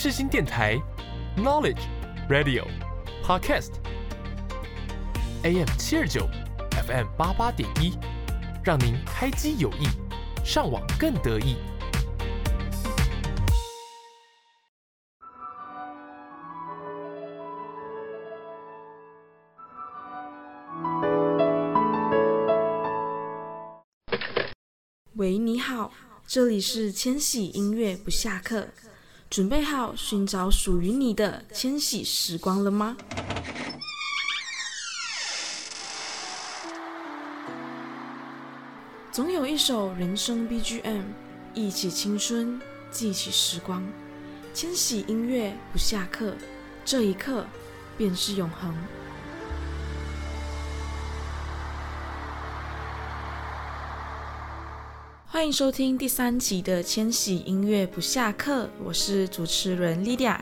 世新电台，Knowledge Radio Podcast AM 七二九 FM 八八点一，让您开机有益，上网更得意。喂，你好，这里是千禧音乐不下课，准备好寻找属于你的千禧时光了吗？总有一首人生 BGM，忆起青春，记起时光。千禧音乐不下课，这一刻便是永恒。欢迎收听第三集的《千禧音乐不下课》，我是主持人 Lydia，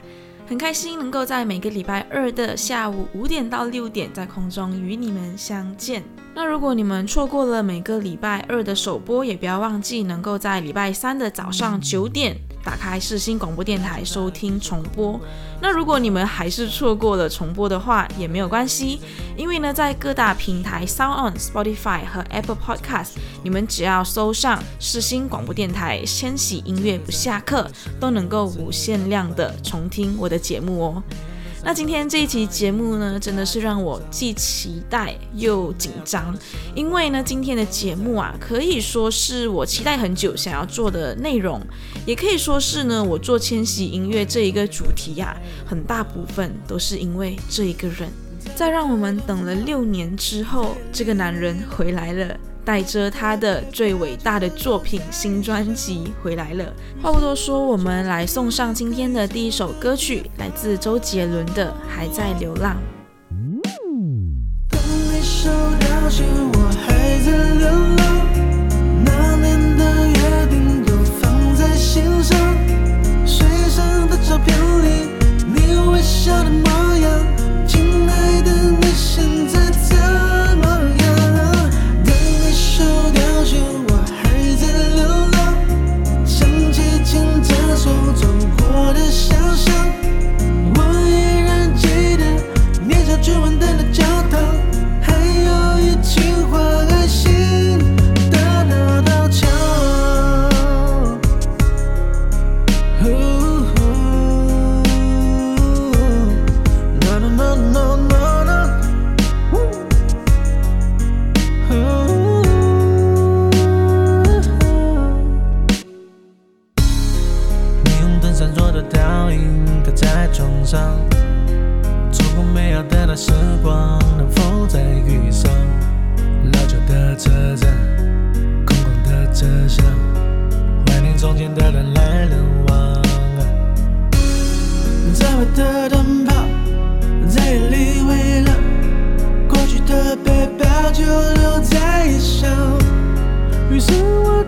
很开心能够在每个礼拜二的下午五点到六点在空中与你们相见。那如果你们错过了每个礼拜二的首播，也不要忘记能够在礼拜三的早上九点。打开世新广播电台收听重播。那如果你们还是错过了重播的话，也没有关系，因为呢，在各大平台 Sound On、Spotify 和 Apple Podcast，你们只要搜上世新广播电台千禧音乐不下课，都能够无限量的重听我的节目哦。那今天这一期节目呢，真的是让我既期待又紧张，因为呢，今天的节目啊，可以说是我期待很久想要做的内容，也可以说是呢，我做千禧音乐这一个主题呀，很大部分都是因为这一个人。在让我们等了六年之后这个男人回来了带着他的最伟大的作品新专辑回来了。话不多说我们来送上今天的第一首歌曲来自周杰伦的还在流浪。你收到信我还在流浪那年的约定都放在心上随身的照片里你微笑的模样。亲爱的你现在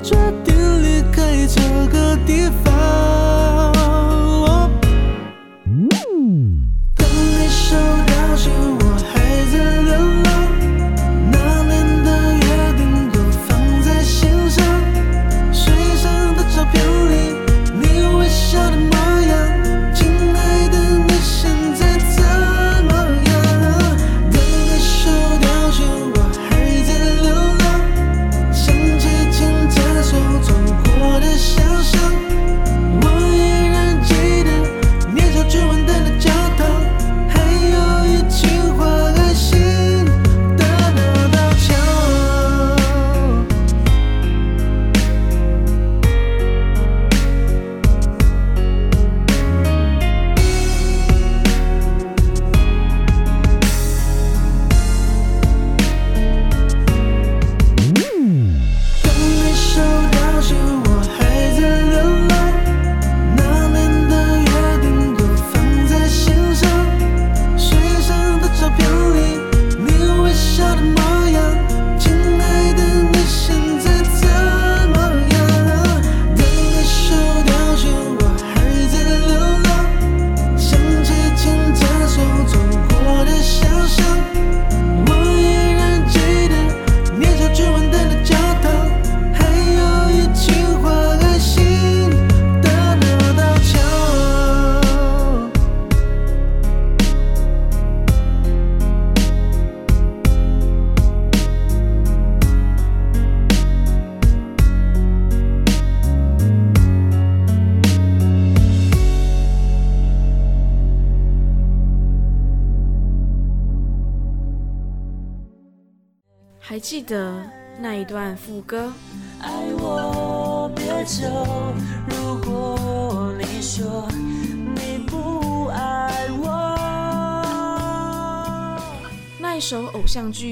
决定离开这个地方。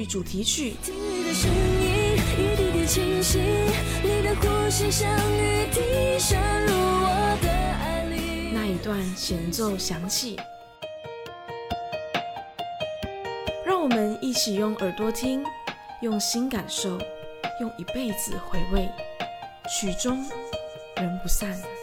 主题曲。那一段前奏响起，让我们一起用耳朵听，用心感受，用一辈子回味，曲终人不散。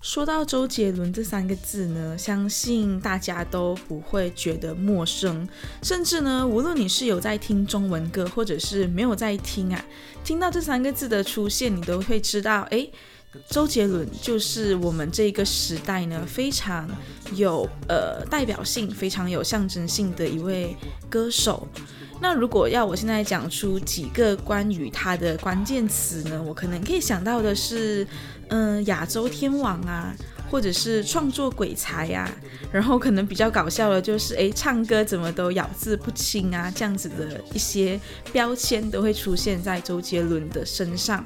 说到周杰伦这三个字呢，相信大家都不会觉得陌生，甚至呢，无论你是有在听中文歌，或者是没有在听啊，听到这三个字的出现，你都会知道，哎，周杰伦就是我们这个时代呢非常有呃代表性、非常有象征性的一位歌手。那如果要我现在讲出几个关于他的关键词呢，我可能可以想到的是。嗯，亚洲天王啊，或者是创作鬼才呀，然后可能比较搞笑的就是，哎，唱歌怎么都咬字不清啊，这样子的一些标签都会出现在周杰伦的身上。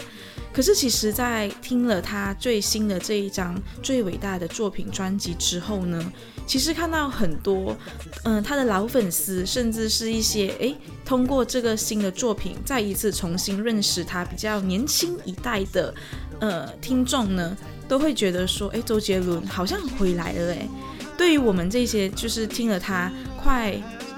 可是其实，在听了他最新的这一张最伟大的作品专辑之后呢，其实看到很多，嗯，他的老粉丝，甚至是一些，哎，通过这个新的作品，再一次重新认识他比较年轻一代的。呃，听众呢都会觉得说，哎，周杰伦好像回来了哎。对于我们这些就是听了他快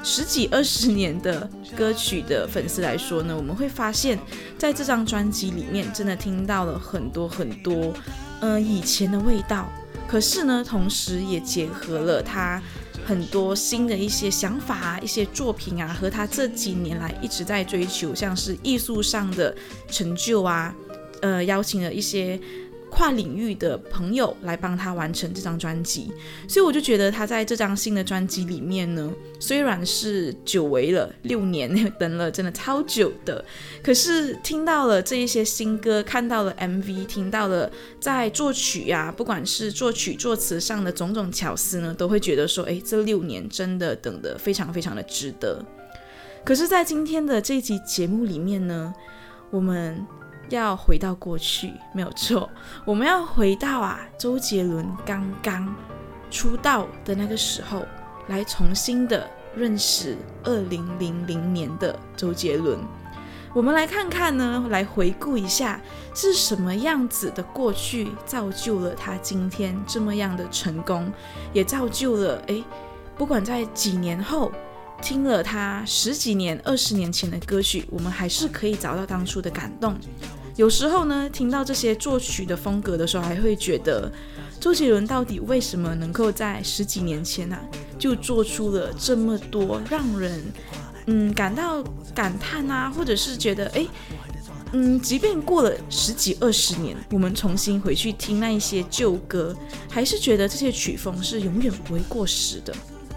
十几二十年的歌曲的粉丝来说呢，我们会发现，在这张专辑里面真的听到了很多很多，嗯，以前的味道。可是呢，同时也结合了他很多新的一些想法啊，一些作品啊，和他这几年来一直在追求，像是艺术上的成就啊。呃，邀请了一些跨领域的朋友来帮他完成这张专辑，所以我就觉得他在这张新的专辑里面呢，虽然是久违了六年，等了真的超久的，可是听到了这一些新歌，看到了 MV，听到了在作曲呀，不管是作曲作词上的种种巧思呢，都会觉得说，哎，这六年真的等得非常非常的值得。可是，在今天的这集节目里面呢，我们。要回到过去没有错，我们要回到啊，周杰伦刚刚出道的那个时候，来重新的认识二零零零年的周杰伦。我们来看看呢，来回顾一下是什么样子的过去，造就了他今天这么样的成功，也造就了诶，不管在几年后听了他十几年、二十年前的歌曲，我们还是可以找到当初的感动。有时候呢，听到这些作曲的风格的时候，还会觉得周杰伦到底为什么能够在十几年前呢，就做出了这么多让人嗯感到感叹啊，或者是觉得哎嗯，即便过了十几二十年，我们重新回去听那一些旧歌，还是觉得这些曲风是永远不会过时的。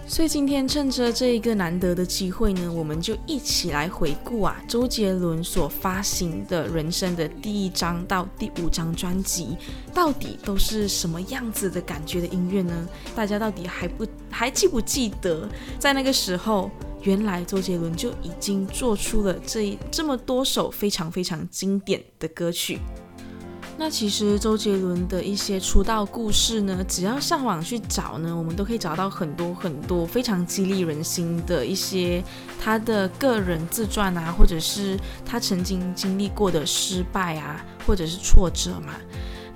所以今天趁着这一个难得的机会呢，我们就一起来回顾啊，周杰伦所发行的人生的第一张到第五张专辑，到底都是什么样子的感觉的音乐呢？大家到底还不还记不记得，在那个时候，原来周杰伦就已经做出了这这么多首非常非常经典的歌曲。那其实周杰伦的一些出道故事呢，只要上网去找呢，我们都可以找到很多很多非常激励人心的一些他的个人自传啊，或者是他曾经经历过的失败啊，或者是挫折嘛。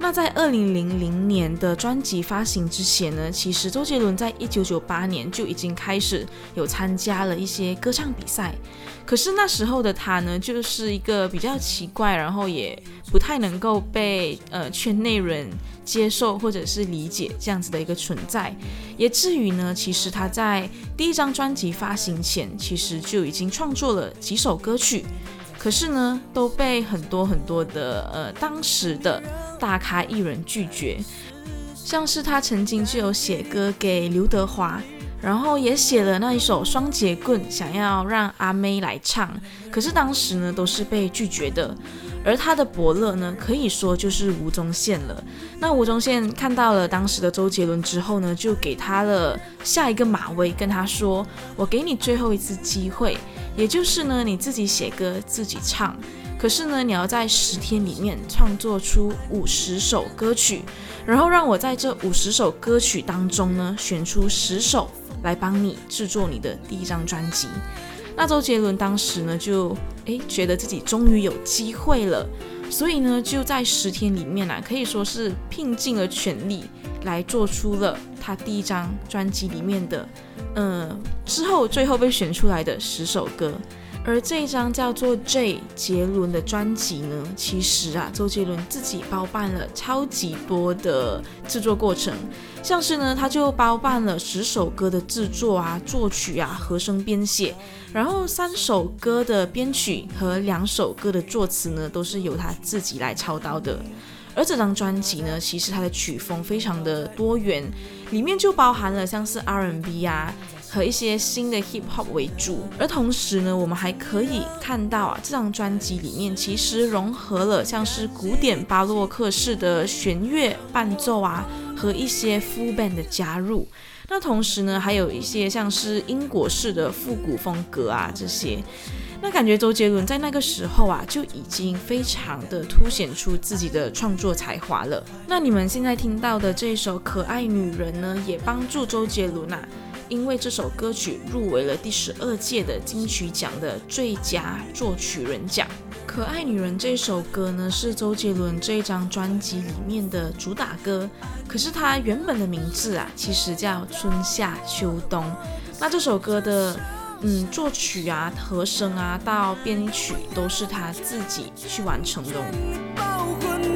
那在二零零零年的专辑发行之前呢，其实周杰伦在一九九八年就已经开始有参加了一些歌唱比赛。可是那时候的他呢，就是一个比较奇怪，然后也不太能够被呃圈内人接受或者是理解这样子的一个存在，也至于呢，其实他在第一张专辑发行前，其实就已经创作了几首歌曲，可是呢，都被很多很多的呃当时的大咖艺人拒绝，像是他曾经就有写歌给刘德华。然后也写了那一首《双节棍》，想要让阿妹来唱，可是当时呢都是被拒绝的。而他的伯乐呢，可以说就是吴宗宪了。那吴宗宪看到了当时的周杰伦之后呢，就给他了下一个马威，跟他说：“我给你最后一次机会，也就是呢你自己写歌自己唱，可是呢你要在十天里面创作出五十首歌曲，然后让我在这五十首歌曲当中呢选出十首来帮你制作你的第一张专辑。那周杰伦当时呢就诶觉得自己终于有机会了。所以呢，就在十天里面啊，可以说是拼尽了全力来做出了他第一张专辑里面的，嗯，之后最后被选出来的十首歌。而这一张叫做 J 杰伦的专辑呢，其实啊，周杰伦自己包办了超级多的制作过程，像是呢，他就包办了十首歌的制作啊、作曲啊、和声编写，然后三首歌的编曲和两首歌的作词呢，都是由他自己来操刀的。而这张专辑呢，其实它的曲风非常的多元，里面就包含了像是 R&B 啊。和一些新的 hip hop 为主，而同时呢，我们还可以看到啊，这张专辑里面其实融合了像是古典巴洛克式的弦乐伴奏啊，和一些 full band 的加入。那同时呢，还有一些像是英国式的复古风格啊这些。那感觉周杰伦在那个时候啊，就已经非常的凸显出自己的创作才华了。那你们现在听到的这首《可爱女人》呢，也帮助周杰伦啊。因为这首歌曲入围了第十二届的金曲奖的最佳作曲人奖。可爱女人这首歌呢，是周杰伦这张专辑里面的主打歌。可是它原本的名字啊，其实叫春夏秋冬。那这首歌的嗯作曲啊、和声啊到编曲都是他自己去完成的。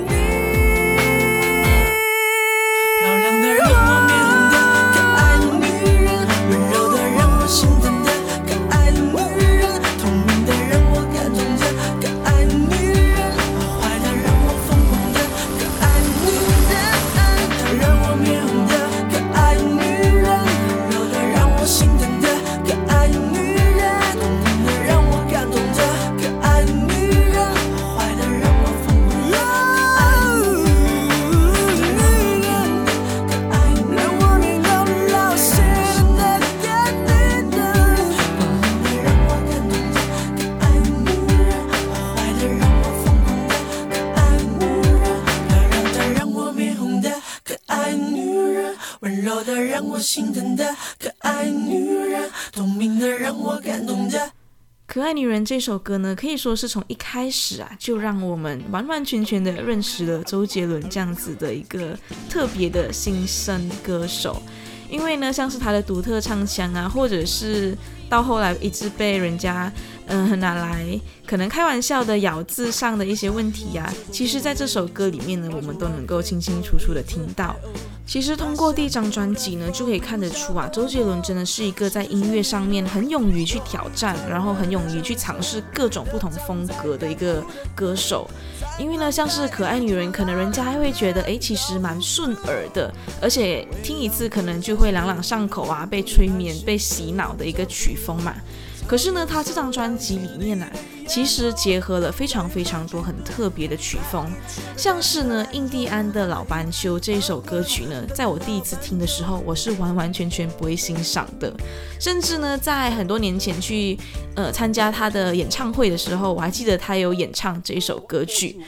我心疼的可爱女人聪明的让我感动的。可爱女人这首歌呢，可以说是从一开始啊，就让我们完完全全的认识了周杰伦这样子的一个特别的新生歌手。因为呢，像是他的独特唱腔啊，或者是到后来一直被人家嗯拿来可能开玩笑的咬字上的一些问题呀，其实在这首歌里面呢，我们都能够清清楚楚的听到。其实通过第一张专辑呢，就可以看得出啊，周杰伦真的是一个在音乐上面很勇于去挑战，然后很勇于去尝试各种不同风格的一个歌手。因为呢，像是可爱女人，可能人家还会觉得，哎，其实蛮顺耳的，而且听一次可能就会朗朗上口啊，被催眠、被洗脑的一个曲风嘛。可是呢，他这张专辑里面呢，其实结合了非常非常多很特别的曲风，像是呢，印第安的老斑鸠这一首歌曲呢，在我第一次听的时候，我是完完全全不会欣赏的，甚至呢，在很多年前去呃参加他的演唱会的时候，我还记得他有演唱这一首歌曲。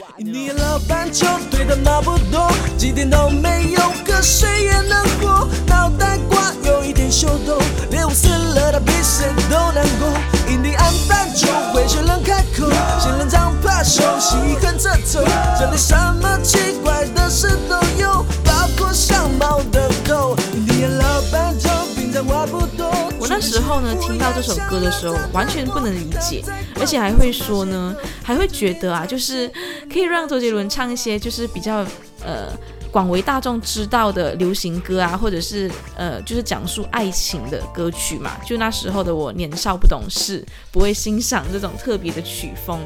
开口，仙人掌怕羞，细痕着头，这里什么奇怪的事都有，包括像猫的狗。印第安老斑鸠平常话不多。我那时候呢，听到这首歌的时候，完全不能理解，而且还会说呢，还会觉得啊，就是可以让周杰伦唱一些，就是比较呃。广为大众知道的流行歌啊，或者是呃，就是讲述爱情的歌曲嘛。就那时候的我年少不懂事，不会欣赏这种特别的曲风。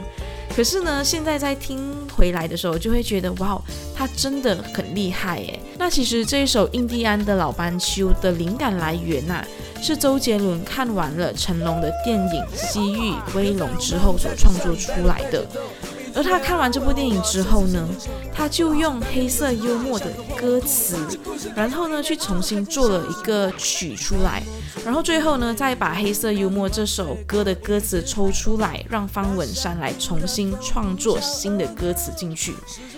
可是呢，现在在听回来的时候，就会觉得哇，他真的很厉害耶。那其实这一首《印第安的老斑鸠》的灵感来源呐，是周杰伦看完了成龙的电影《西域威龙》之后所创作出来的。而他看完这部电影之后呢，他就用黑色幽默的歌词，然后呢去重新做了一个曲出来，然后最后呢，再把《黑色幽默》这首歌的歌词抽出来，让方文山来重新创作新的歌词进去。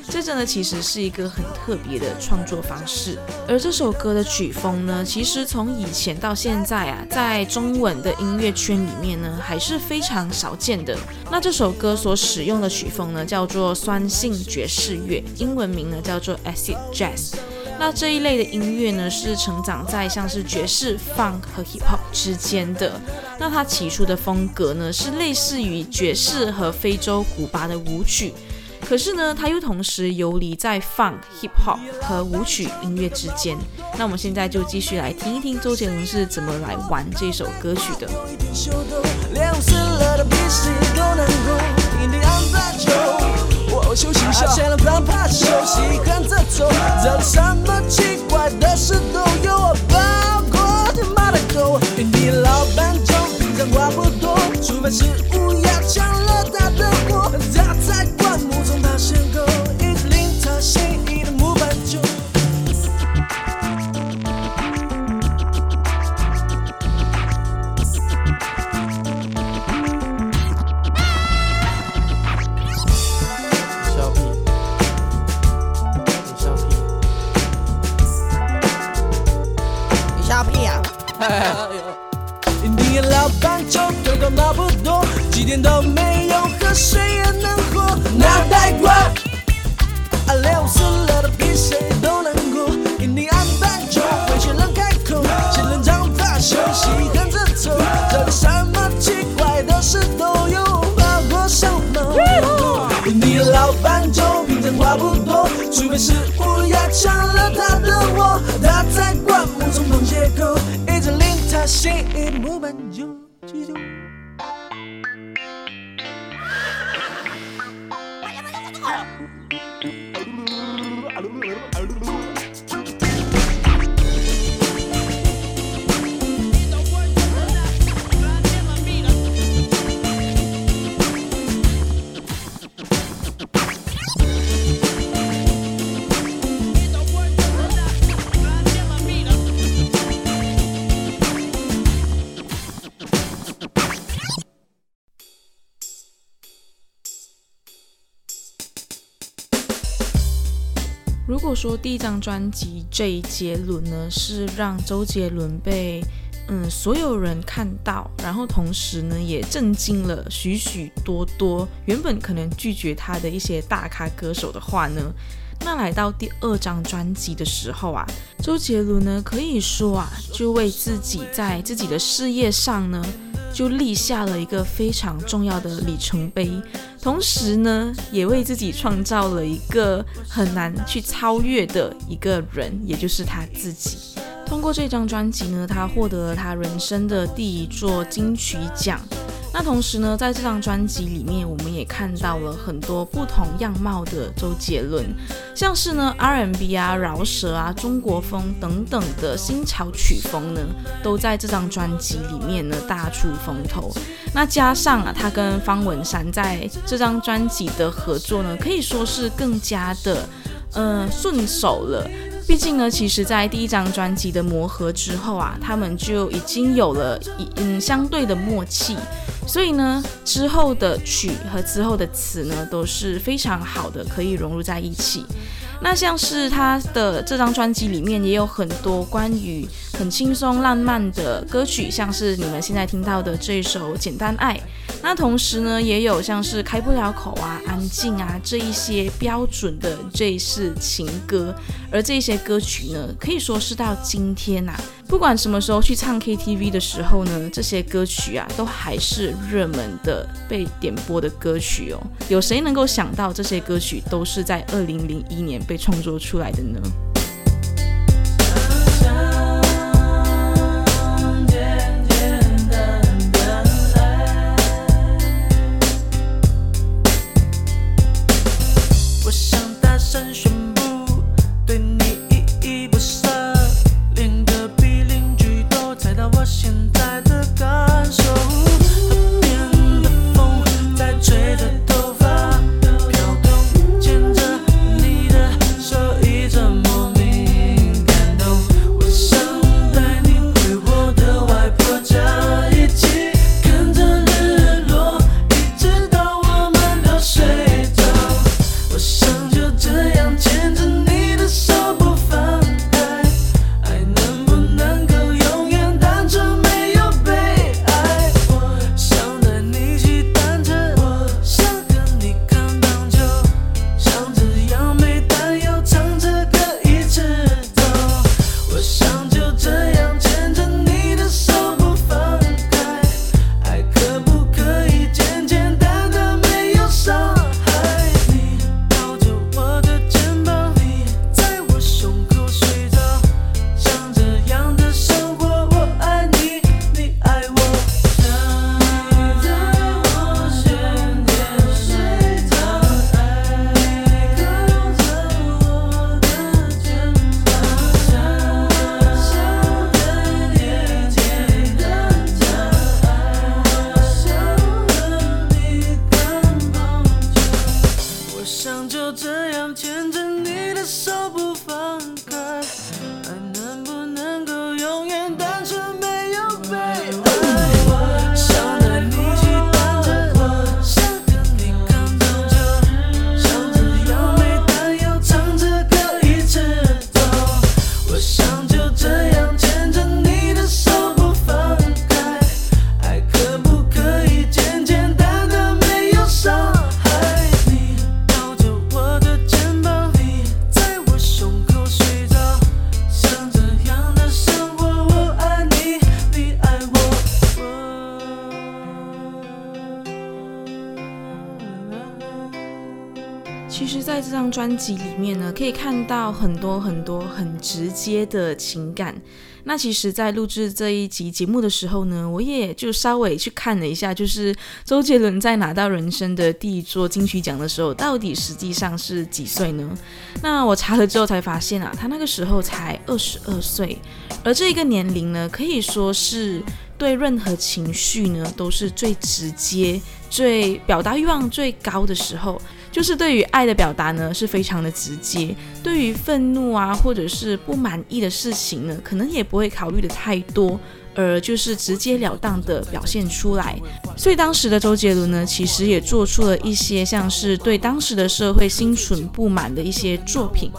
这真的其实是一个很特别的创作方式。而这首歌的曲风呢，其实从以前到现在啊，在中文的音乐圈里面呢，还是非常少见的。那这首歌所使用的曲风呢，叫做酸性爵士乐，英文名呢叫做 Acid Jazz。那这一类的音乐呢，是成长在像是爵士、funk 和 hip hop 之间的。那它起初的风格呢，是类似于爵士和非洲古巴的舞曲。可是呢，它又同时游离在 funk、hip hop 和舞曲音乐之间。那我们现在就继续来听一听周杰伦是怎么来玩这首歌曲的。我休息一下，先让他怕休息，跟着走，这里什么奇怪的事都有，包括天马的狗。原地老板就平常话不多，除非是乌鸦抢了他的货，差不多，几天都没有，喝水也能活。脑袋瓜，啊，累死了的比谁都难过。给你安排就会先人开口，先人长发休息跟着走，这里什么奇怪的事都有，包括小猫。你老板就平常话不多，除非是乌鸦抢了他的窝，他在灌木丛旁街口，一直令他心仪的木板酒。如果说第一张专辑《这一杰伦》呢，是让周杰伦被嗯所有人看到，然后同时呢也震惊了许许多多原本可能拒绝他的一些大咖歌手的话呢，那来到第二张专辑的时候啊，周杰伦呢可以说啊，就为自己在自己的事业上呢，就立下了一个非常重要的里程碑。同时呢，也为自己创造了一个很难去超越的一个人，也就是他自己。通过这张专辑呢，他获得了他人生的第一座金曲奖。那同时呢，在这张专辑里面，我们也看到了很多不同样貌的周杰伦，像是呢 R&B 啊、饶舌啊、中国风等等的新潮曲风呢，都在这张专辑里面呢大出风头。那加上啊，他跟方文山在这张专辑的合作呢，可以说是更加的呃顺手了。毕竟呢，其实，在第一张专辑的磨合之后啊，他们就已经有了一嗯相对的默契，所以呢，之后的曲和之后的词呢，都是非常好的，可以融入在一起。那像是他的这张专辑里面也有很多关于很轻松浪漫的歌曲，像是你们现在听到的这首《简单爱》。那同时呢，也有像是开不了口啊、安静啊这一些标准的这式情歌，而这些歌曲呢，可以说是到今天呐、不管什么时候去唱 KTV 的时候呢，这些歌曲啊，都还是热门的被点播的歌曲哦。有谁能够想到这些歌曲都是在二零零一年被创作出来的呢？到很多很多很直接的情感。那其实，在录制这一集节目的时候呢，我也就稍微去看了一下，就是周杰伦在拿到人生的第一座金曲奖的时候，到底实际上是几岁呢？那我查了之后才发现啊，他那个时候才二十二岁，而这一个年龄呢，可以说是对任何情绪呢都是最直接、最表达欲望最高的时候。就是对于爱的表达呢，是非常的直接；对于愤怒啊，或者是不满意的事情呢，可能也不会考虑的太多，而就是直截了当的表现出来。所以当时的周杰伦呢，其实也做出了一些像是对当时的社会心存不满的一些作品。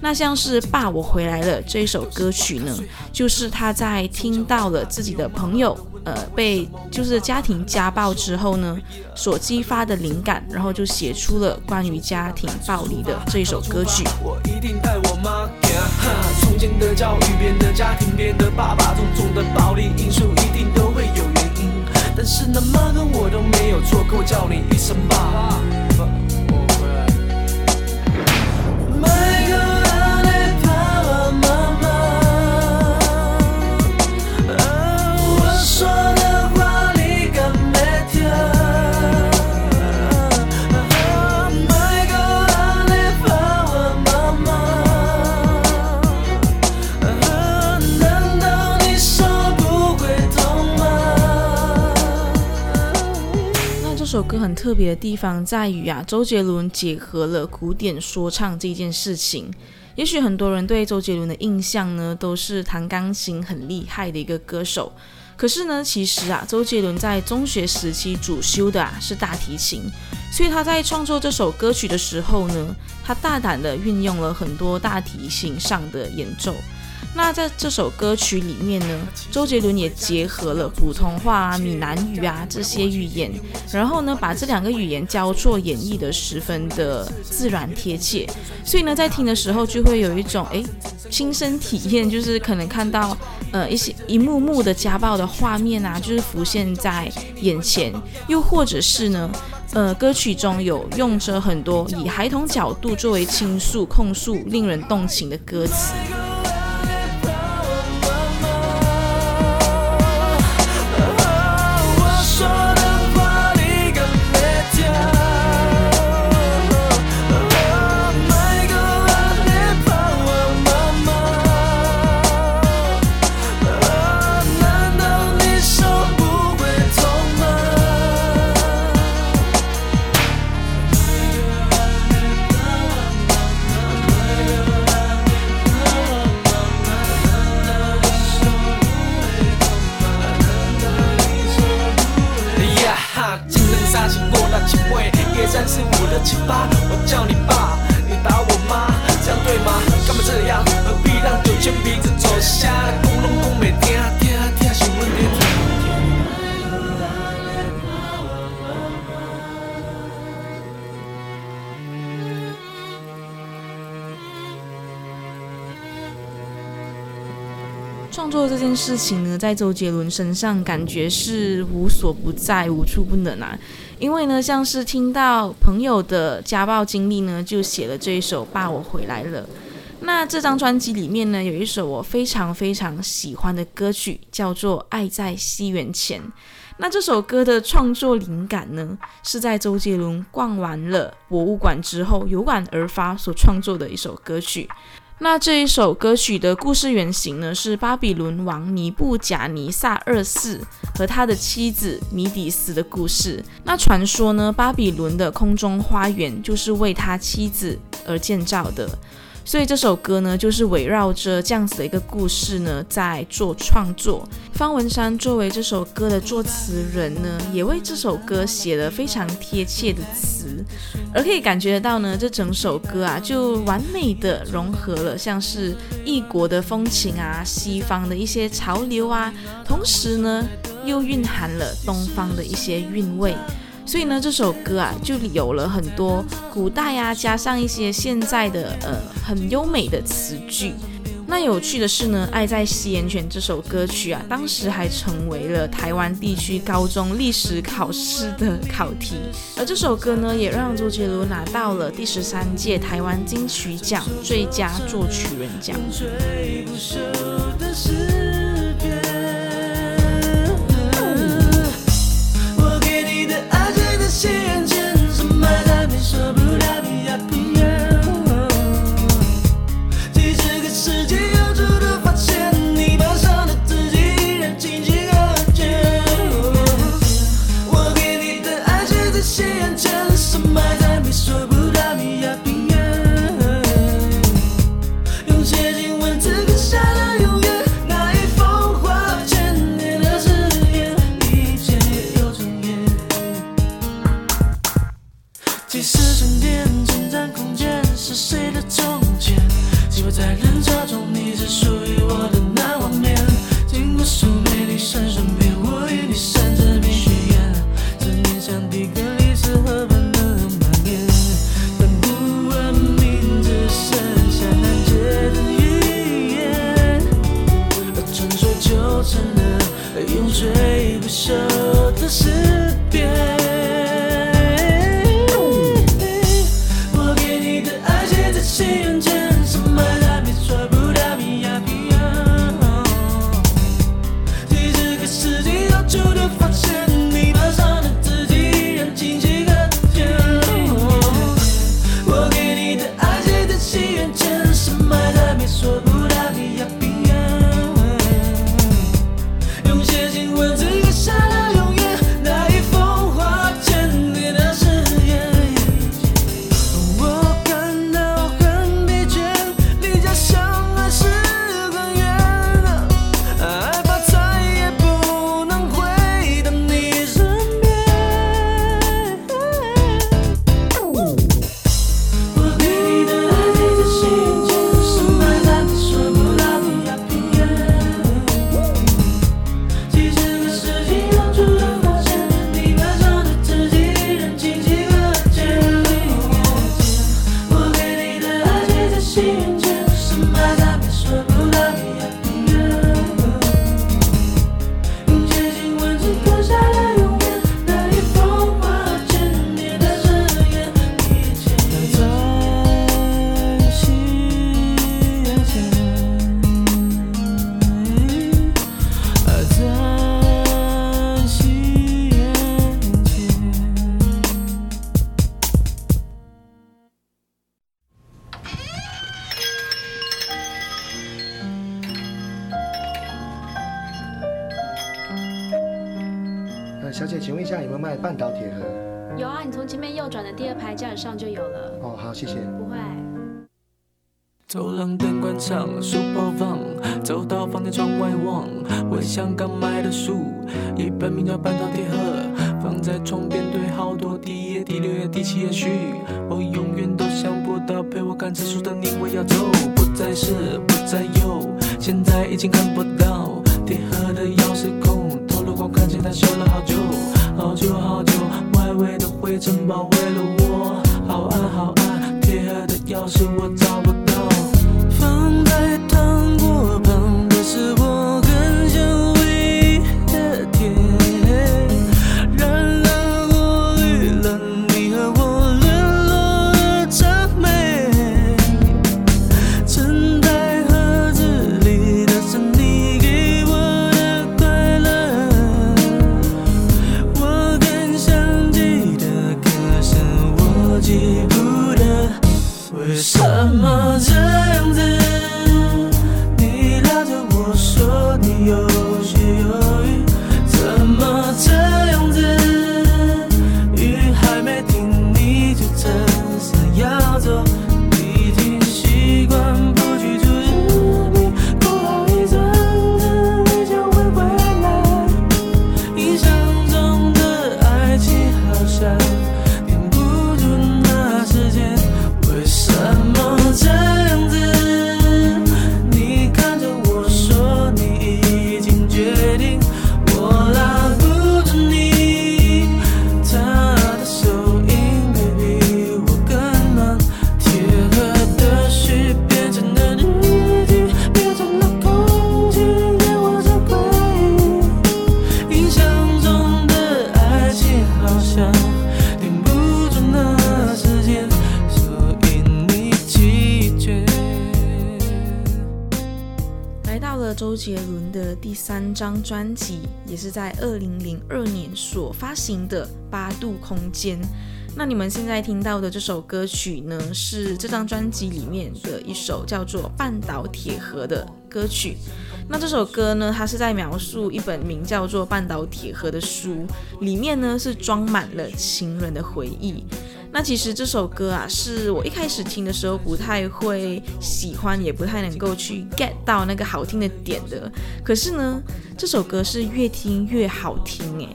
那像是《爸，我回来了》这一首歌曲呢，就是他在听到了自己的朋友。呃，被就是家庭家暴之后呢，所激发的灵感，然后就写出了关于家庭暴力的这首歌曲。我一定带我妈从前的教育，变得家庭，变得爸爸，种种的暴力因素一定都会有原因。但是那妈跟我都没有错，可我叫你一声爸。歌很特别的地方在于啊，周杰伦结合了古典说唱这件事情。也许很多人对周杰伦的印象呢，都是弹钢琴很厉害的一个歌手。可是呢，其实啊，周杰伦在中学时期主修的啊是大提琴，所以他在创作这首歌曲的时候呢，他大胆的运用了很多大提琴上的演奏。那在这首歌曲里面呢，周杰伦也结合了普通话啊、闽南语啊这些语言，然后呢，把这两个语言交错演绎的十分的自然贴切，所以呢，在听的时候就会有一种哎亲身体验，就是可能看到呃一些一幕幕的家暴的画面啊，就是浮现在眼前，又或者是呢，呃，歌曲中有用着很多以孩童角度作为倾诉、控诉、令人动情的歌词。事情呢，在周杰伦身上感觉是无所不在、无处不能啊。因为呢，像是听到朋友的家暴经历呢，就写了这一首《爸，我回来了》。那这张专辑里面呢，有一首我非常非常喜欢的歌曲，叫做《爱在西元前》。那这首歌的创作灵感呢，是在周杰伦逛完了博物馆之后有感而发所创作的一首歌曲。那这一首歌曲的故事原型呢，是巴比伦王尼布贾尼撒二世和他的妻子米底斯的故事。那传说呢，巴比伦的空中花园就是为他妻子而建造的。所以这首歌呢，就是围绕着这样子的一个故事呢，在做创作。方文山作为这首歌的作词人呢，也为这首歌写了非常贴切的词，而可以感觉得到呢，这整首歌啊，就完美的融合了像是异国的风情啊，西方的一些潮流啊，同时呢，又蕴含了东方的一些韵味。所以呢，这首歌啊，就有了很多古代啊，加上一些现在的呃很优美的词句。那有趣的是呢，《爱在西元前》这首歌曲啊，当时还成为了台湾地区高中历史考试的考题。而这首歌呢，也让周杰伦拿到了第十三届台湾金曲奖最佳作曲人奖。爱的书，一本名叫《半岛铁盒》，放在床边堆好多第一页、第六页、第七页序。我永远都想不到，陪我看这书的你，我要走，不再是，不再有，现在已经看不到。铁盒的钥匙孔，透了光，看见它修了好久，好久好久，外围的灰尘包围了我，好暗好暗，铁盒的钥匙我找不。周杰伦的第三张专辑，也是在二零零二年所发行的《八度空间》。那你们现在听到的这首歌曲呢，是这张专辑里面的一首叫做《半岛铁盒》的歌曲。那这首歌呢，它是在描述一本名叫做《半岛铁盒》的书，里面呢是装满了情人的回忆。那其实这首歌啊，是我一开始听的时候不太会喜欢，也不太能够去 get 到那个好听的点的。可是呢，这首歌是越听越好听诶。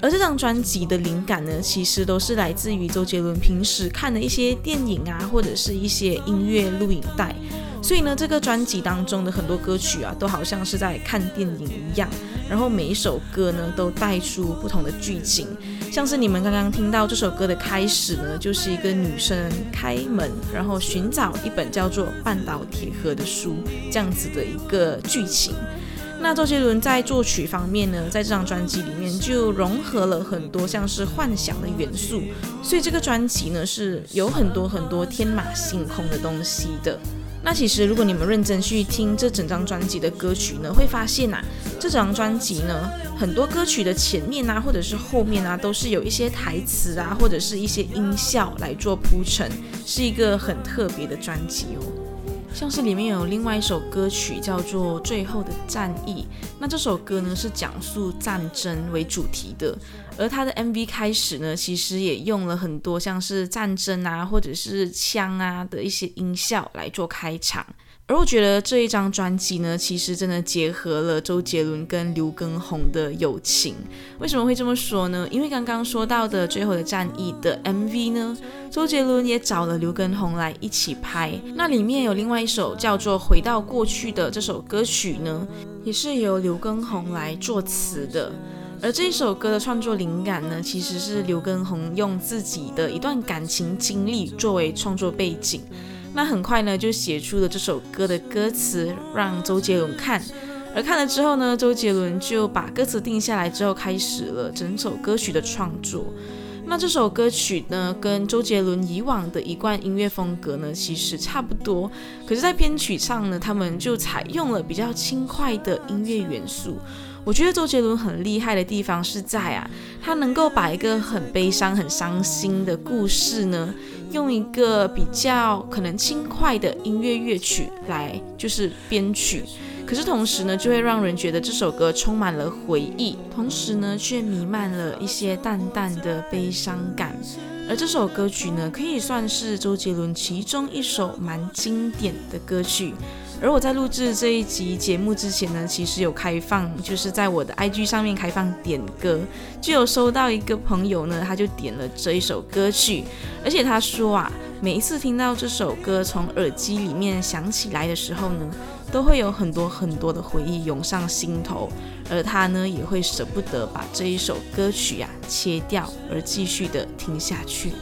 而这张专辑的灵感呢，其实都是来自于周杰伦平时看的一些电影啊，或者是一些音乐录影带。所以呢，这个专辑当中的很多歌曲啊，都好像是在看电影一样。然后每一首歌呢，都带出不同的剧情。像是你们刚刚听到这首歌的开始呢，就是一个女生开门，然后寻找一本叫做《半岛铁盒》的书，这样子的一个剧情。那周杰伦在作曲方面呢，在这张专辑里面就融合了很多像是幻想的元素，所以这个专辑呢是有很多很多天马行空的东西的。那其实，如果你们认真去听这整张专辑的歌曲呢，会发现啊，这张专辑呢，很多歌曲的前面啊，或者是后面啊，都是有一些台词啊，或者是一些音效来做铺陈，是一个很特别的专辑哦。像是里面有另外一首歌曲叫做《最后的战役》，那这首歌呢是讲述战争为主题的，而他的 MV 开始呢，其实也用了很多像是战争啊或者是枪啊的一些音效来做开场。而我觉得这一张专辑呢，其实真的结合了周杰伦跟刘畊宏的友情。为什么会这么说呢？因为刚刚说到的《最后的战役》的 MV 呢，周杰伦也找了刘畊宏来一起拍。那里面有另外一首叫做《回到过去》的这首歌曲呢，也是由刘畊宏来作词的。而这一首歌的创作灵感呢，其实是刘畊宏用自己的一段感情经历作为创作背景。那很快呢，就写出了这首歌的歌词，让周杰伦看。而看了之后呢，周杰伦就把歌词定下来之后，开始了整首歌曲的创作。那这首歌曲呢，跟周杰伦以往的一贯音乐风格呢，其实差不多。可是，在编曲上呢，他们就采用了比较轻快的音乐元素。我觉得周杰伦很厉害的地方是在啊，他能够把一个很悲伤、很伤心的故事呢。用一个比较可能轻快的音乐乐曲来就是编曲，可是同时呢，就会让人觉得这首歌充满了回忆，同时呢，却弥漫了一些淡淡的悲伤感。而这首歌曲呢，可以算是周杰伦其中一首蛮经典的歌曲。而我在录制这一集节目之前呢，其实有开放，就是在我的 IG 上面开放点歌，就有收到一个朋友呢，他就点了这一首歌曲，而且他说啊，每一次听到这首歌从耳机里面响起来的时候呢，都会有很多很多的回忆涌上心头，而他呢也会舍不得把这一首歌曲呀切掉，而继续的听下去。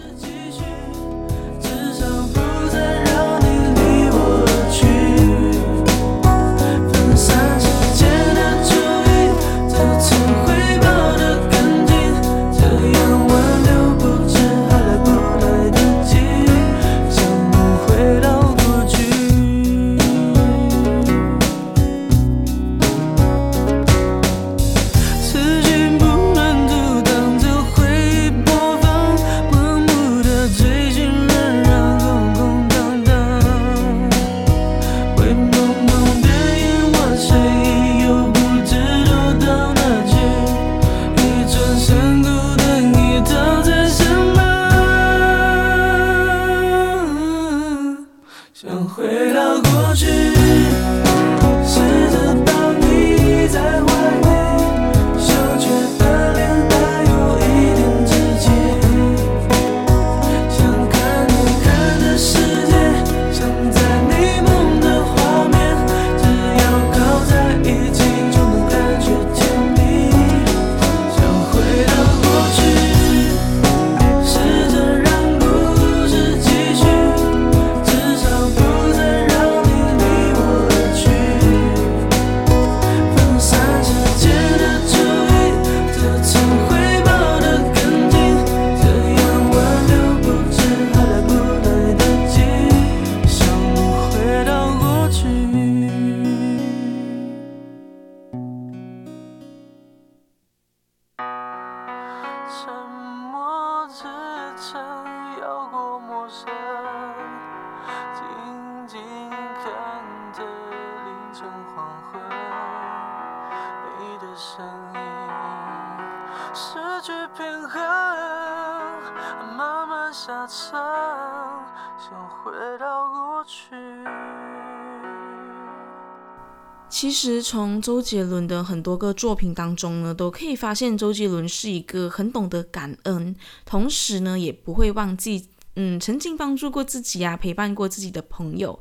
其实从周杰伦的很多个作品当中呢，都可以发现周杰伦是一个很懂得感恩，同时呢也不会忘记，嗯，曾经帮助过自己啊，陪伴过自己的朋友。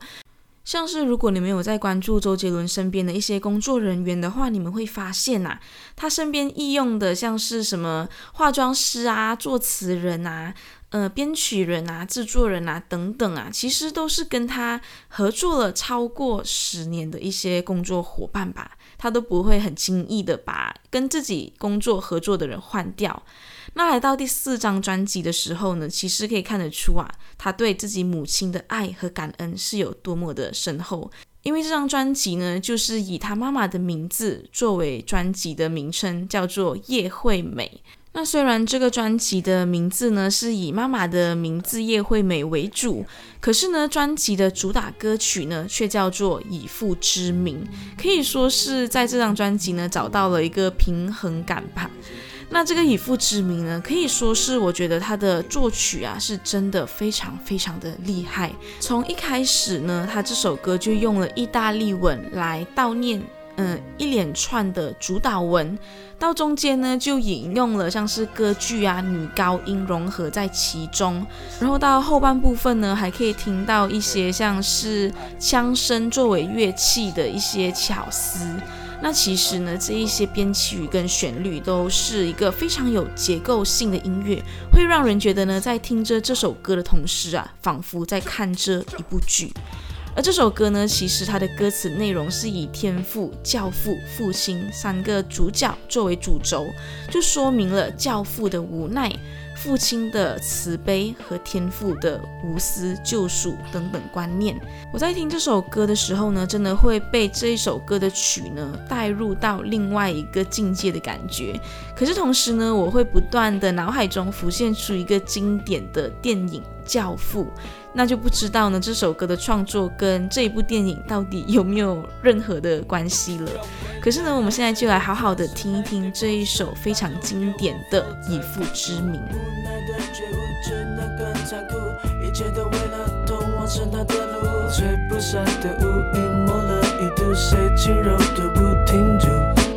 像是如果你们有在关注周杰伦身边的一些工作人员的话，你们会发现呐、他身边义用的像是什么化妆师啊、作词人啊、呃编曲人啊、制作人啊等等啊，其实都是跟他合作了超过十年的一些工作伙伴吧，他都不会很轻易的把跟自己工作合作的人换掉。那来到第四张专辑的时候呢，其实可以看得出啊，他对自己母亲的爱和感恩是有多么的深厚。因为这张专辑呢，就是以他妈妈的名字作为专辑的名称，叫做叶惠美。那虽然这个专辑的名字呢是以妈妈的名字叶惠美为主，可是呢，专辑的主打歌曲呢却叫做《以父之名》，可以说是在这张专辑呢找到了一个平衡感吧。那这个以父之名呢，可以说是我觉得他的作曲啊，是真的非常非常的厉害。从一开始呢，他这首歌就用了意大利文来悼念，嗯，一连串的主导文，到中间呢就引用了像是歌剧啊、女高音融合在其中，然后到后半部分呢，还可以听到一些像是枪声作为乐器的一些巧思。那其实呢，这一些编曲跟旋律都是一个非常有结构性的音乐，会让人觉得呢，在听着这首歌的同时啊，仿佛在看着一部剧。而这首歌呢，其实它的歌词内容是以天父、教父、父亲三个主角作为主轴，就说明了教父的无奈。父亲的慈悲和天父的无私救赎等等观念。我在听这首歌的时候呢，真的会被这一首歌的曲呢带入到另外一个境界的感觉。可是同时呢，我会不断的脑海中浮现出一个经典的电影《教父》，那就不知道呢这首歌的创作跟这一部电影到底有没有任何的关系了。可是呢，我们现在就来好好的听一听这一首非常经典的《以父之名》。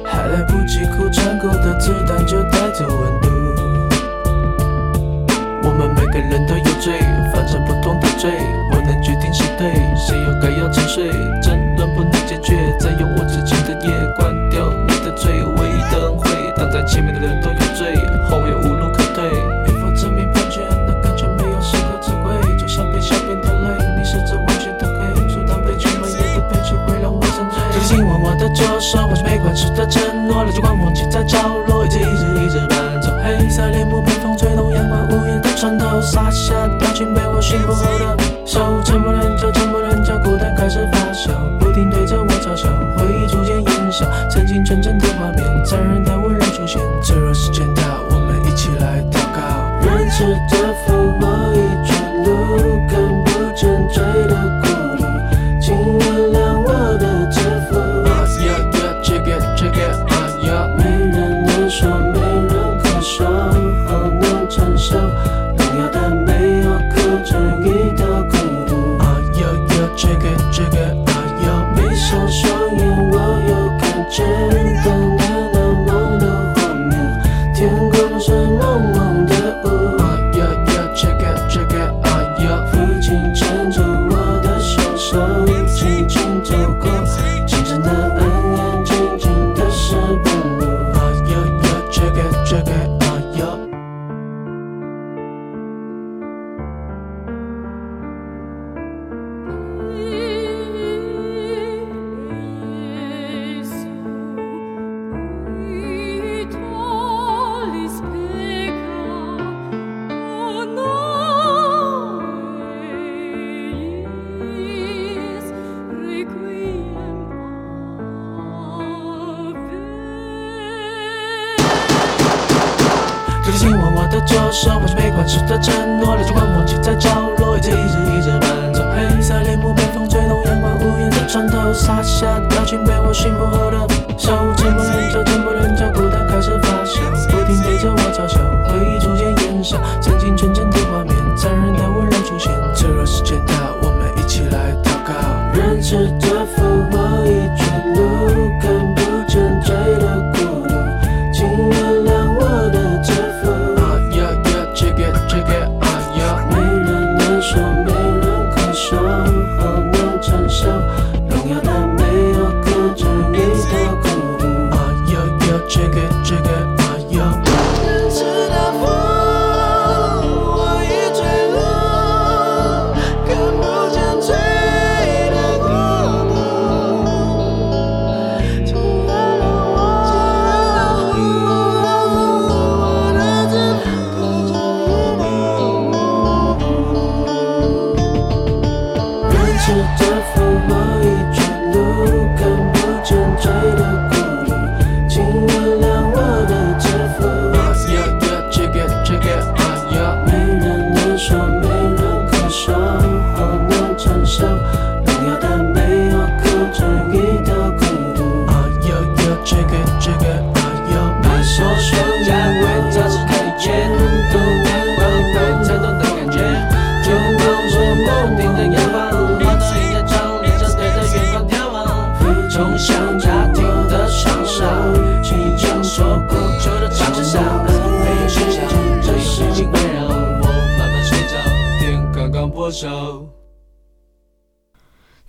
还来不及哭，穿过的子弹就带走温度。每个人都有罪，犯着不同的罪，我能决定谁对，谁又该要沉睡，争论不能解决，再用我之前的夜关掉你的嘴，唯一的恩惠，挡在前面的人都有罪，后面无路可退。与否证明判决，那感觉没有谁的智慧，就像被下边的泪，你是这完全的黑，阻挡被全满眼的悲剧会让我沉醉。这个今晚我的左手，换上没关系的承诺，泪光忘记在角落，一直一直一直伴奏，黑色帘幕光无言的穿透，洒下掉进被我驯服后的手，洒下掉进被我驯服后的手，沉默人就沉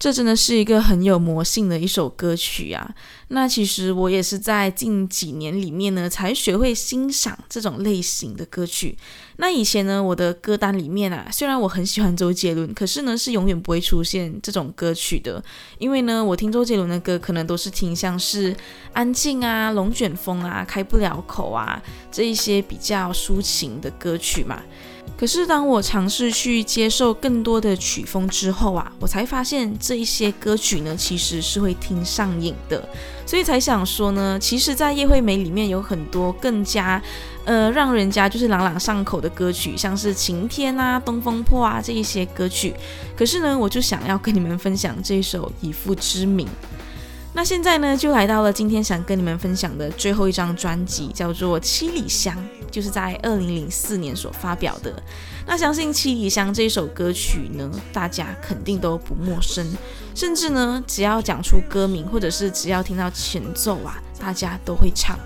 这真的是一个很有魔性的一首歌曲啊！那其实我也是在近几年里面呢，才学会欣赏这种类型的歌曲。那以前呢，我的歌单里面啊，虽然我很喜欢周杰伦，可是呢，是永远不会出现这种歌曲的，因为呢，我听周杰伦的歌，可能都是听像是《安静》啊、《龙卷风》啊、《开不了口》啊这一些比较抒情的歌曲嘛。可是当我尝试去接受更多的曲风之后啊，我才发现这一些歌曲呢，其实是会听上瘾的，所以才想说呢，其实，在叶惠美里面有很多更加，呃，让人家就是朗朗上口的歌曲，像是《晴天》啊、《东风破》啊这一些歌曲。可是呢，我就想要跟你们分享这首《以父之名》。那现在呢，就来到了今天想跟你们分享的最后一张专辑，叫做《七里香》，就是在二零零四年所发表的。那相信《七里香》这首歌曲呢，大家肯定都不陌生，甚至呢，只要讲出歌名，或者是只要听到前奏啊，大家都会唱。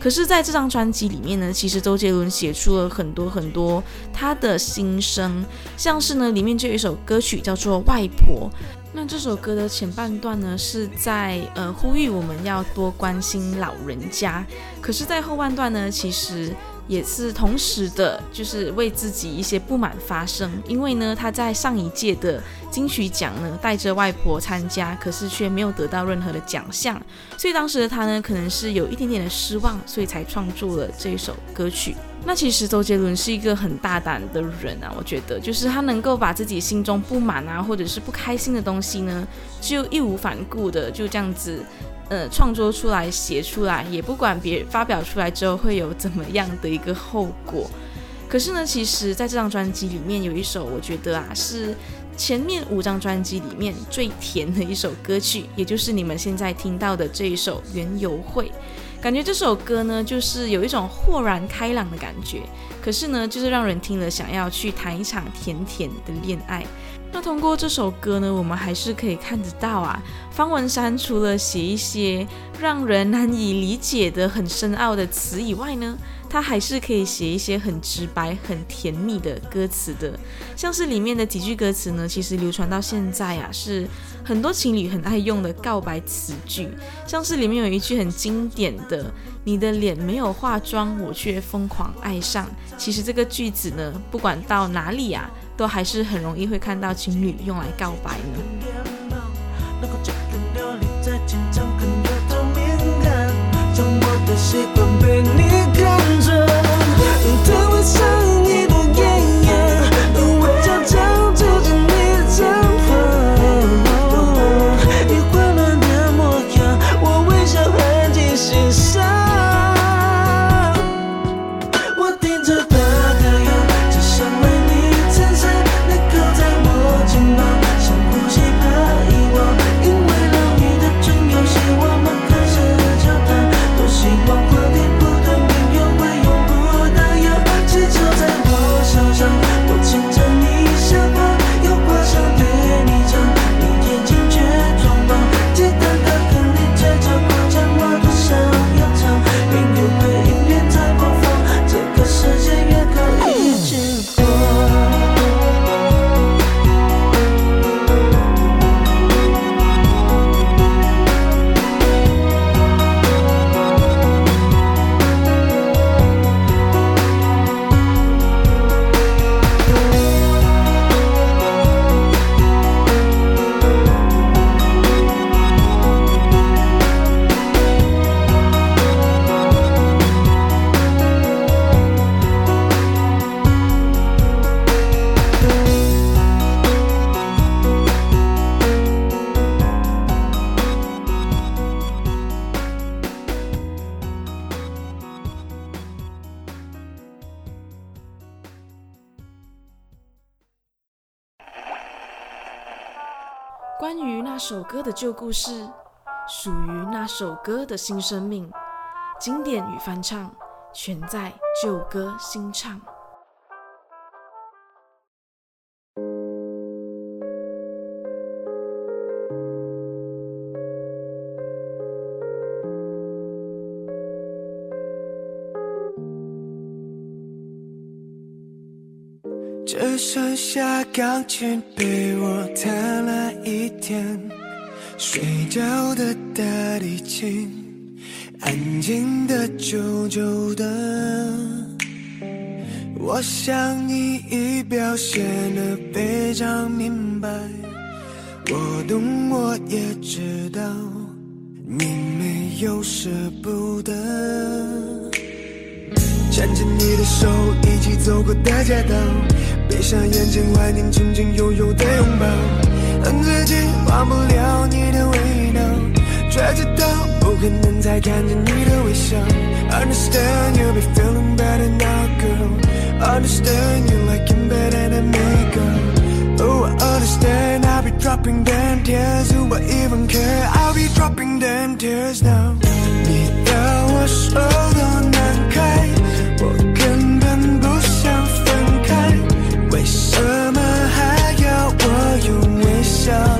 可是，在这张专辑里面呢，其实周杰伦写出了很多很多他的心声，像是呢，里面就有一首歌曲叫做《外婆》。那这首歌的前半段呢，是在呃呼吁我们要多关心老人家，可是，在后半段呢，其实也是同时的，就是为自己一些不满发声，因为呢，他在上一届的金曲奖呢，带着外婆参加，可是却没有得到任何的奖项，所以当时的他呢，可能是有一点点的失望，所以才创作了这首歌曲。那其实周杰伦是一个很大胆的人啊，我觉得就是他能够把自己心中不满啊，或者是不开心的东西呢，就义无反顾的就这样子，呃，创作出来、写出来，也不管别人发表出来之后会有怎么样的一个后果。可是呢，其实在这张专辑里面有一首，我觉得啊是前面五张专辑里面最甜的一首歌曲，也就是你们现在听到的这一首《缘由会》。感觉这首歌呢，就是有一种豁然开朗的感觉，可是呢，就是让人听了想要去谈一场甜甜的恋爱。那通过这首歌呢，我们还是可以看得到啊，方文山除了写一些让人难以理解的很深奥的词以外呢，他还是可以写一些很直白、很甜蜜的歌词的。像是里面的几句歌词呢，其实流传到现在啊，是。很多情侣很爱用的告白词句，像是里面有一句很经典的“你的脸没有化妆，我却疯狂爱上”。其实这个句子呢，不管到哪里啊，都还是很容易会看到情侣用来告白呢。故事，属于那首歌的新生命，经典与翻唱，全在旧歌新唱。只剩下钢琴陪我弹了一天，睡觉的大提琴，安静的久久的。我想你已表现得非常明白，我懂我也知道，你没有舍不得。牵着你的手，一起走过的街道，闭上眼睛怀念曾经拥有的拥抱。恨自己忘不了你的味道，却知道不可能再看见你的微笑。Understand you'll be feeling better now, girl. Understand you like him better than me, girl. Oh, I understand. I'll be dropping them tears. Do I even care? I'll be dropping them tears now. 你要我手都难，用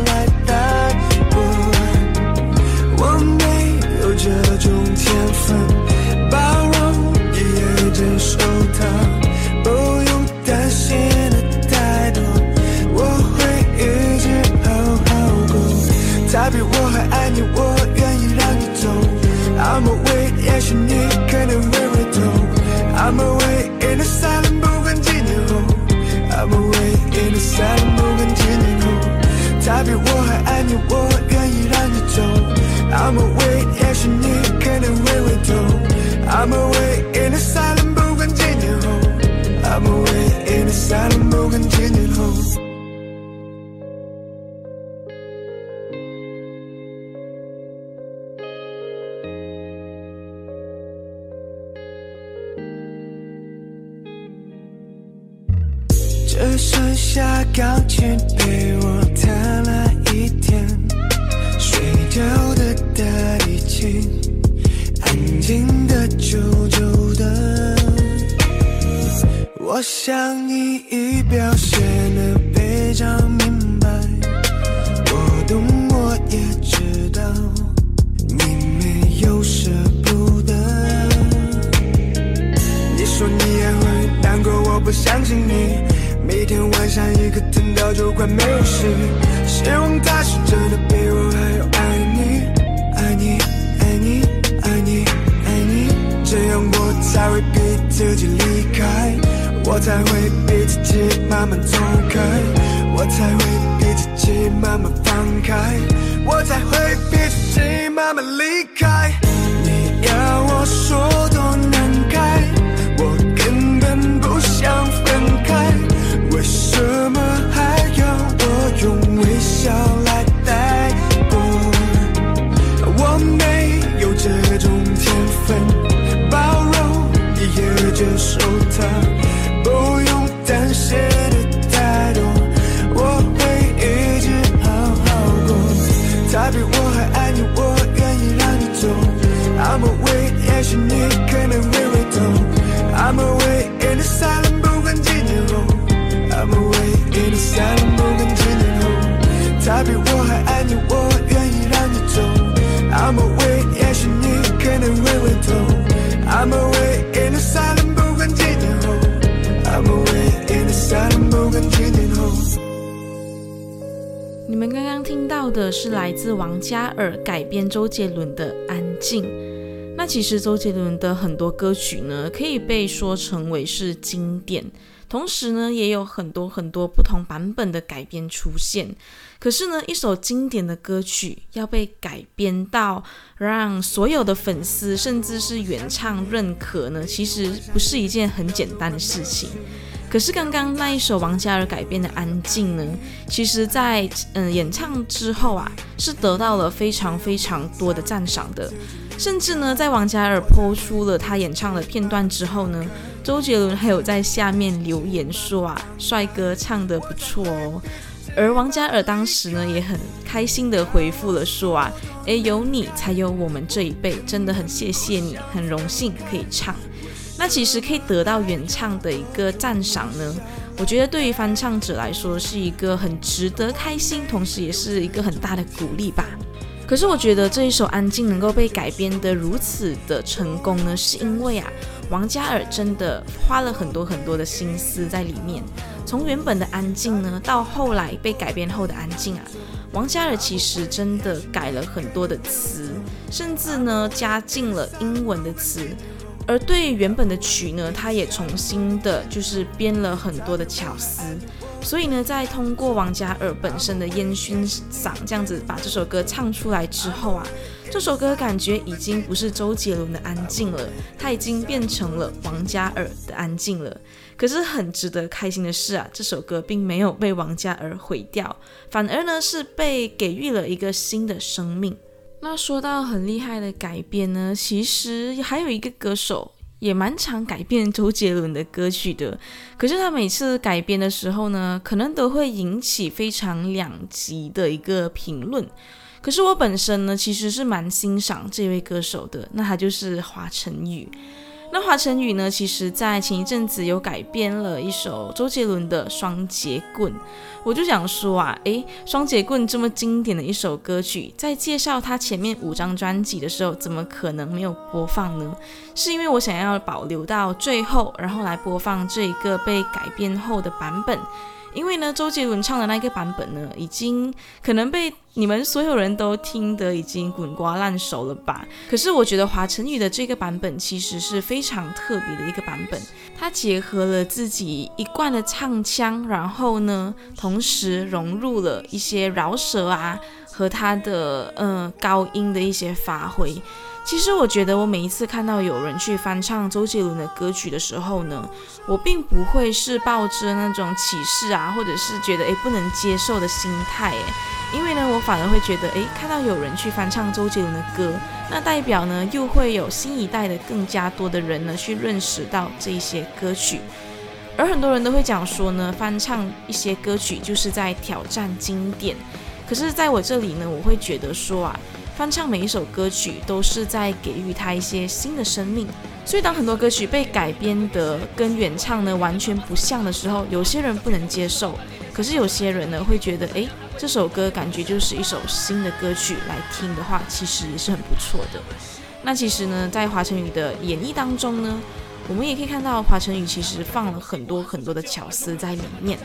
他比我还爱你，我愿意让你走。I'm away，也许你可能会回头。I'm away in the silent，不管几年后。I'm away in the silent，不管几年后。只剩下钢琴陪我下了一天，睡觉的大提琴，安静的久久的。我想你已表现得非常明白，我懂我也知道，你没有舍不得。你说你也会难过，我不相信你。天晚上一个疼到就快没有事，希望他是真的比我还要爱你，爱你，爱你，爱你，爱你，这样我才会逼自己离开，我才会逼自己慢慢走开，我才会逼自己慢慢放开，我才会逼自己慢慢离开。你要我说 I'm away in the silent，不管几年后。I'm away in the silent，不管几年后。你们刚刚听到的是来自王嘉尔改编周杰伦的《安静》。那其实周杰伦的很多歌曲呢，可以被说成为是经典，同时呢，也有很多很多不同版本的改编出现。可是呢，一首经典的歌曲要被改编到让所有的粉丝甚至是原唱认可呢，其实不是一件很简单的事情。可是刚刚那一首王嘉尔改编的《安静》呢，其实在嗯演唱之后啊，是得到了非常非常多的赞赏的。甚至呢，在王嘉尔播出了他演唱的片段之后呢，周杰伦还有在下面留言说啊，帅哥唱得不错哦。而王嘉尔当时呢，也很开心的回复了说啊，诶，有你才有我们这一辈，真的很谢谢你，很荣幸可以唱。那其实可以得到原唱的一个赞赏呢，我觉得对于翻唱者来说是一个很值得开心，同时也是一个很大的鼓励吧。可是我觉得这一首《安静》能够被改编得如此的成功呢，是因为啊，王嘉尔真的花了很多很多的心思在里面。从原本的安静呢，到后来被改编后的安静啊，王嘉尔其实真的改了很多的词，甚至呢加进了英文的词。而对原本的曲呢，他也重新的，就是编了很多的巧思。所以呢，在通过王嘉尔本身的烟熏嗓这样子把这首歌唱出来之后啊，这首歌感觉已经不是周杰伦的安静了，它已经变成了王嘉尔的安静了。可是很值得开心的是啊，这首歌并没有被王嘉尔毁掉，反而呢是被给予了一个新的生命。那说到很厉害的改编呢，其实还有一个歌手也蛮常改变周杰伦的歌曲的。可是他每次改编的时候呢，可能都会引起非常两极的一个评论。可是我本身呢，其实是蛮欣赏这位歌手的，那他就是华晨宇。那华晨宇呢，其实在前一阵子有改编了一首周杰伦的《双节棍》，我就想说啊，诶，《双节棍》这么经典的一首歌曲，在介绍他前面五张专辑的时候，怎么可能没有播放呢？是因为我想要保留到最后，然后来播放这一个被改编后的版本。因为呢，周杰伦唱的那个版本呢，已经可能被你们所有人都听得已经滚瓜烂熟了吧？可是我觉得华晨宇的这个版本其实是非常特别的一个版本，他结合了自己一贯的唱腔，然后呢，同时融入了一些饶舌啊和他的呃高音的一些发挥。其实我觉得，我每一次看到有人去翻唱周杰伦的歌曲的时候呢，我并不会是抱着那种歧视啊，或者是觉得诶不能接受的心态诶，因为呢，我反而会觉得诶，看到有人去翻唱周杰伦的歌，那代表呢又会有新一代的更加多的人呢去认识到这些歌曲，而很多人都会讲说呢，翻唱一些歌曲就是在挑战经典，可是在我这里呢，我会觉得说啊。翻唱每一首歌曲都是在给予他一些新的生命，所以当很多歌曲被改编的跟原唱呢完全不像的时候，有些人不能接受，可是有些人呢会觉得，诶，这首歌感觉就是一首新的歌曲来听的话，其实也是很不错的。那其实呢，在华晨宇的演绎当中呢。我们也可以看到华晨宇其实放了很多很多的巧思在里面，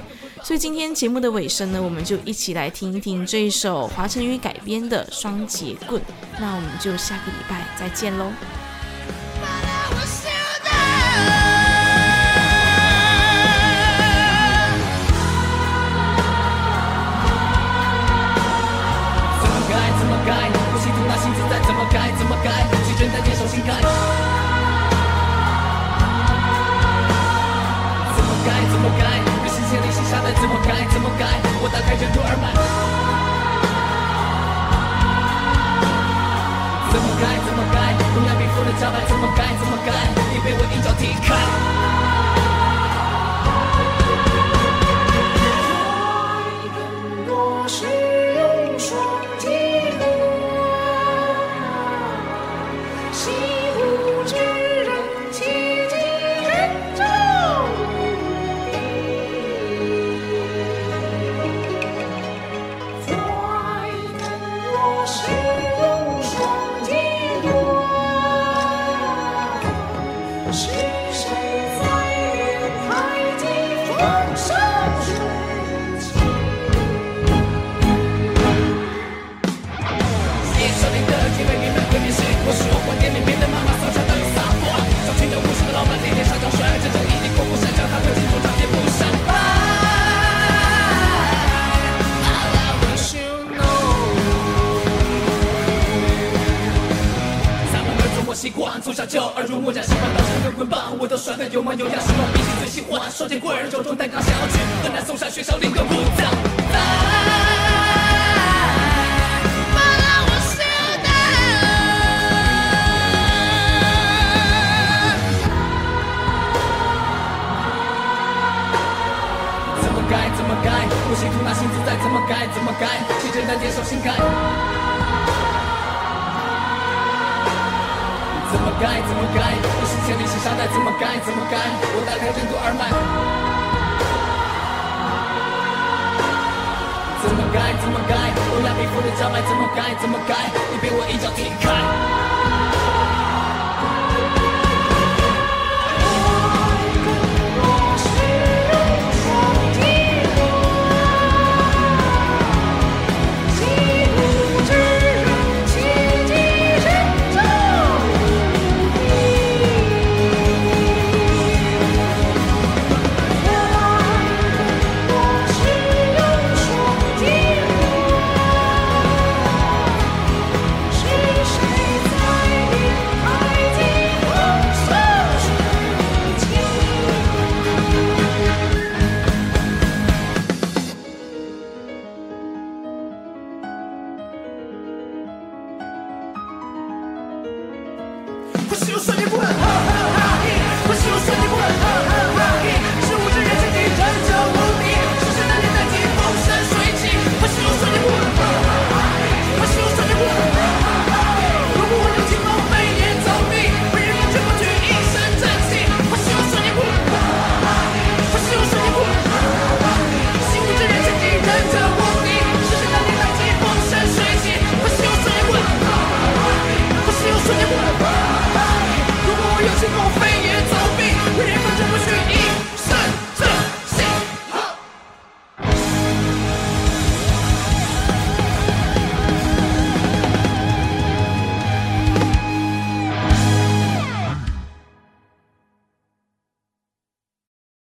所以今天节目的尾声呢，我们就一起来听一听这一首华晨宇改编的《双截棍》。那我们就下个礼拜再见喽。怎么改？怎么改？我是千里心沙袋，怎么改？怎么改？我打开任督二脉。怎么改？怎么改？我压皮肤的招牌，怎么改？怎么改？你被我一脚踢开。